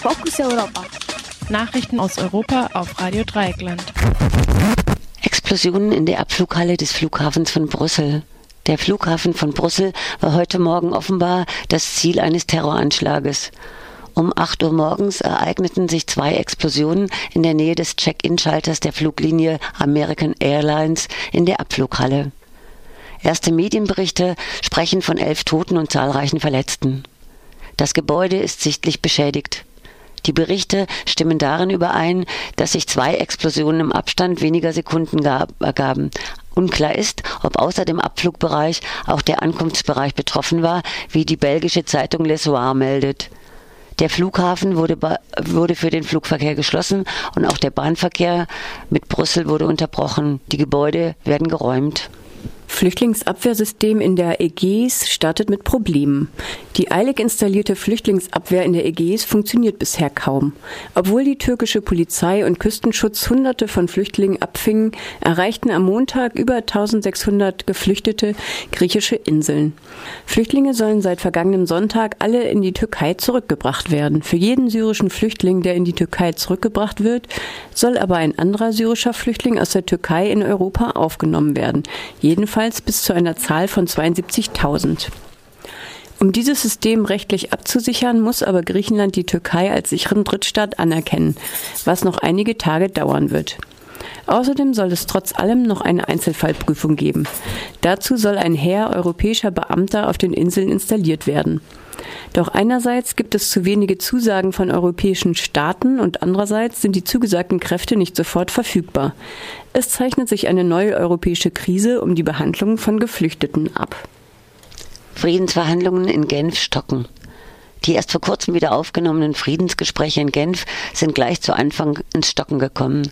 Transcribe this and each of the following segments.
Fokus Europa. Nachrichten aus Europa auf Radio Dreieckland. Explosionen in der Abflughalle des Flughafens von Brüssel. Der Flughafen von Brüssel war heute Morgen offenbar das Ziel eines Terroranschlages. Um 8 Uhr morgens ereigneten sich zwei Explosionen in der Nähe des Check-in-Schalters der Fluglinie American Airlines in der Abflughalle. Erste Medienberichte sprechen von elf Toten und zahlreichen Verletzten. Das Gebäude ist sichtlich beschädigt. Die Berichte stimmen darin überein, dass sich zwei Explosionen im Abstand weniger Sekunden ergaben. Unklar ist, ob außer dem Abflugbereich auch der Ankunftsbereich betroffen war, wie die belgische Zeitung Le Soir meldet. Der Flughafen wurde, wurde für den Flugverkehr geschlossen und auch der Bahnverkehr mit Brüssel wurde unterbrochen. Die Gebäude werden geräumt. Flüchtlingsabwehrsystem in der Ägäis startet mit Problemen. Die eilig installierte Flüchtlingsabwehr in der Ägäis funktioniert bisher kaum. Obwohl die türkische Polizei und Küstenschutz Hunderte von Flüchtlingen abfingen, erreichten am Montag über 1600 Geflüchtete griechische Inseln. Flüchtlinge sollen seit vergangenem Sonntag alle in die Türkei zurückgebracht werden. Für jeden syrischen Flüchtling, der in die Türkei zurückgebracht wird, soll aber ein anderer syrischer Flüchtling aus der Türkei in Europa aufgenommen werden. Jedenfalls bis zu einer Zahl von 72.000. Um dieses System rechtlich abzusichern, muss aber Griechenland die Türkei als sicheren Drittstaat anerkennen, was noch einige Tage dauern wird. Außerdem soll es trotz allem noch eine Einzelfallprüfung geben. Dazu soll ein Heer europäischer Beamter auf den Inseln installiert werden. Doch einerseits gibt es zu wenige Zusagen von europäischen Staaten und andererseits sind die zugesagten Kräfte nicht sofort verfügbar. Es zeichnet sich eine neue europäische Krise um die Behandlung von Geflüchteten ab. Friedensverhandlungen in Genf stocken. Die erst vor kurzem wieder aufgenommenen Friedensgespräche in Genf sind gleich zu Anfang ins Stocken gekommen.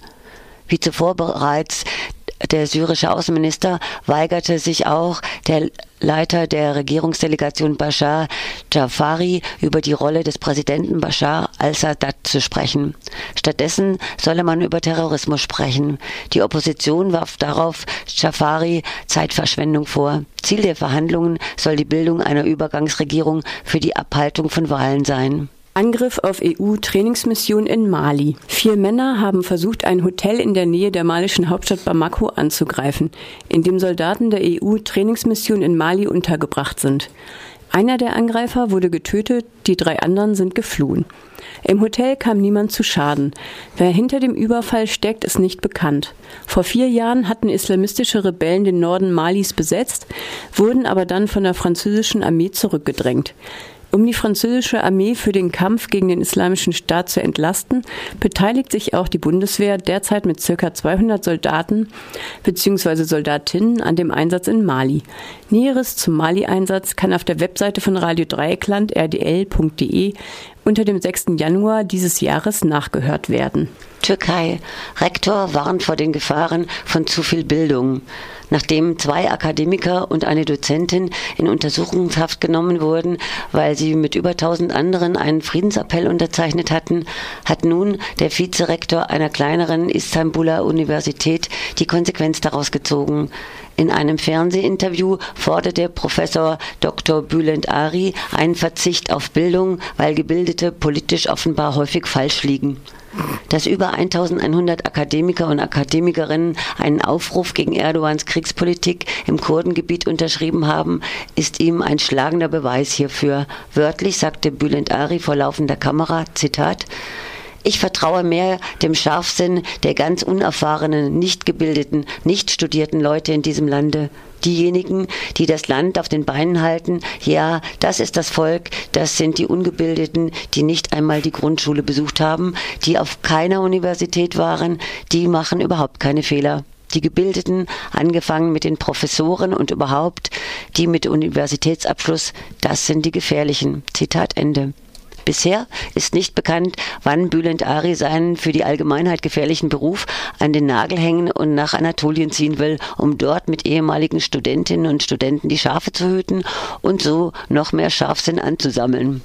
Wie zuvor bereits der syrische Außenminister weigerte sich auch der Leiter der Regierungsdelegation Bashar Jafari über die Rolle des Präsidenten Bashar al-Assad zu sprechen. Stattdessen solle man über Terrorismus sprechen. Die Opposition warf darauf Jafari Zeitverschwendung vor. Ziel der Verhandlungen soll die Bildung einer Übergangsregierung für die Abhaltung von Wahlen sein. Angriff auf EU-Trainingsmission in Mali. Vier Männer haben versucht, ein Hotel in der Nähe der malischen Hauptstadt Bamako anzugreifen, in dem Soldaten der EU-Trainingsmission in Mali untergebracht sind. Einer der Angreifer wurde getötet, die drei anderen sind geflohen. Im Hotel kam niemand zu Schaden. Wer hinter dem Überfall steckt, ist nicht bekannt. Vor vier Jahren hatten islamistische Rebellen den Norden Malis besetzt, wurden aber dann von der französischen Armee zurückgedrängt. Um die französische Armee für den Kampf gegen den Islamischen Staat zu entlasten, beteiligt sich auch die Bundeswehr derzeit mit ca. 200 Soldaten bzw. Soldatinnen an dem Einsatz in Mali. Näheres zum Mali-Einsatz kann auf der Webseite von Radio Dreieckland rdl.de unter dem 6. Januar dieses Jahres nachgehört werden. Türkei. Rektor warnt vor den Gefahren von zu viel Bildung. Nachdem zwei Akademiker und eine Dozentin in Untersuchungshaft genommen wurden, weil sie mit über 1000 anderen einen Friedensappell unterzeichnet hatten, hat nun der Vizerektor einer kleineren Istanbuler Universität die Konsequenz daraus gezogen. In einem Fernsehinterview forderte Professor Dr. Bülent Ari einen Verzicht auf Bildung, weil Gebildete politisch offenbar häufig falsch liegen. Dass über 1100 Akademiker und Akademikerinnen einen Aufruf gegen Erdogans Kriegspolitik im Kurdengebiet unterschrieben haben, ist ihm ein schlagender Beweis hierfür. Wörtlich sagte Bülent Ari vor laufender Kamera, Zitat, ich vertraue mehr dem Scharfsinn der ganz unerfahrenen, nicht gebildeten, nicht studierten Leute in diesem Lande. Diejenigen, die das Land auf den Beinen halten, ja, das ist das Volk, das sind die Ungebildeten, die nicht einmal die Grundschule besucht haben, die auf keiner Universität waren, die machen überhaupt keine Fehler die Gebildeten, angefangen mit den Professoren und überhaupt die mit Universitätsabschluss, das sind die Gefährlichen. Zitat Ende. Bisher ist nicht bekannt, wann Bülent Ari seinen für die Allgemeinheit gefährlichen Beruf an den Nagel hängen und nach Anatolien ziehen will, um dort mit ehemaligen Studentinnen und Studenten die Schafe zu hüten und so noch mehr Scharfsinn anzusammeln.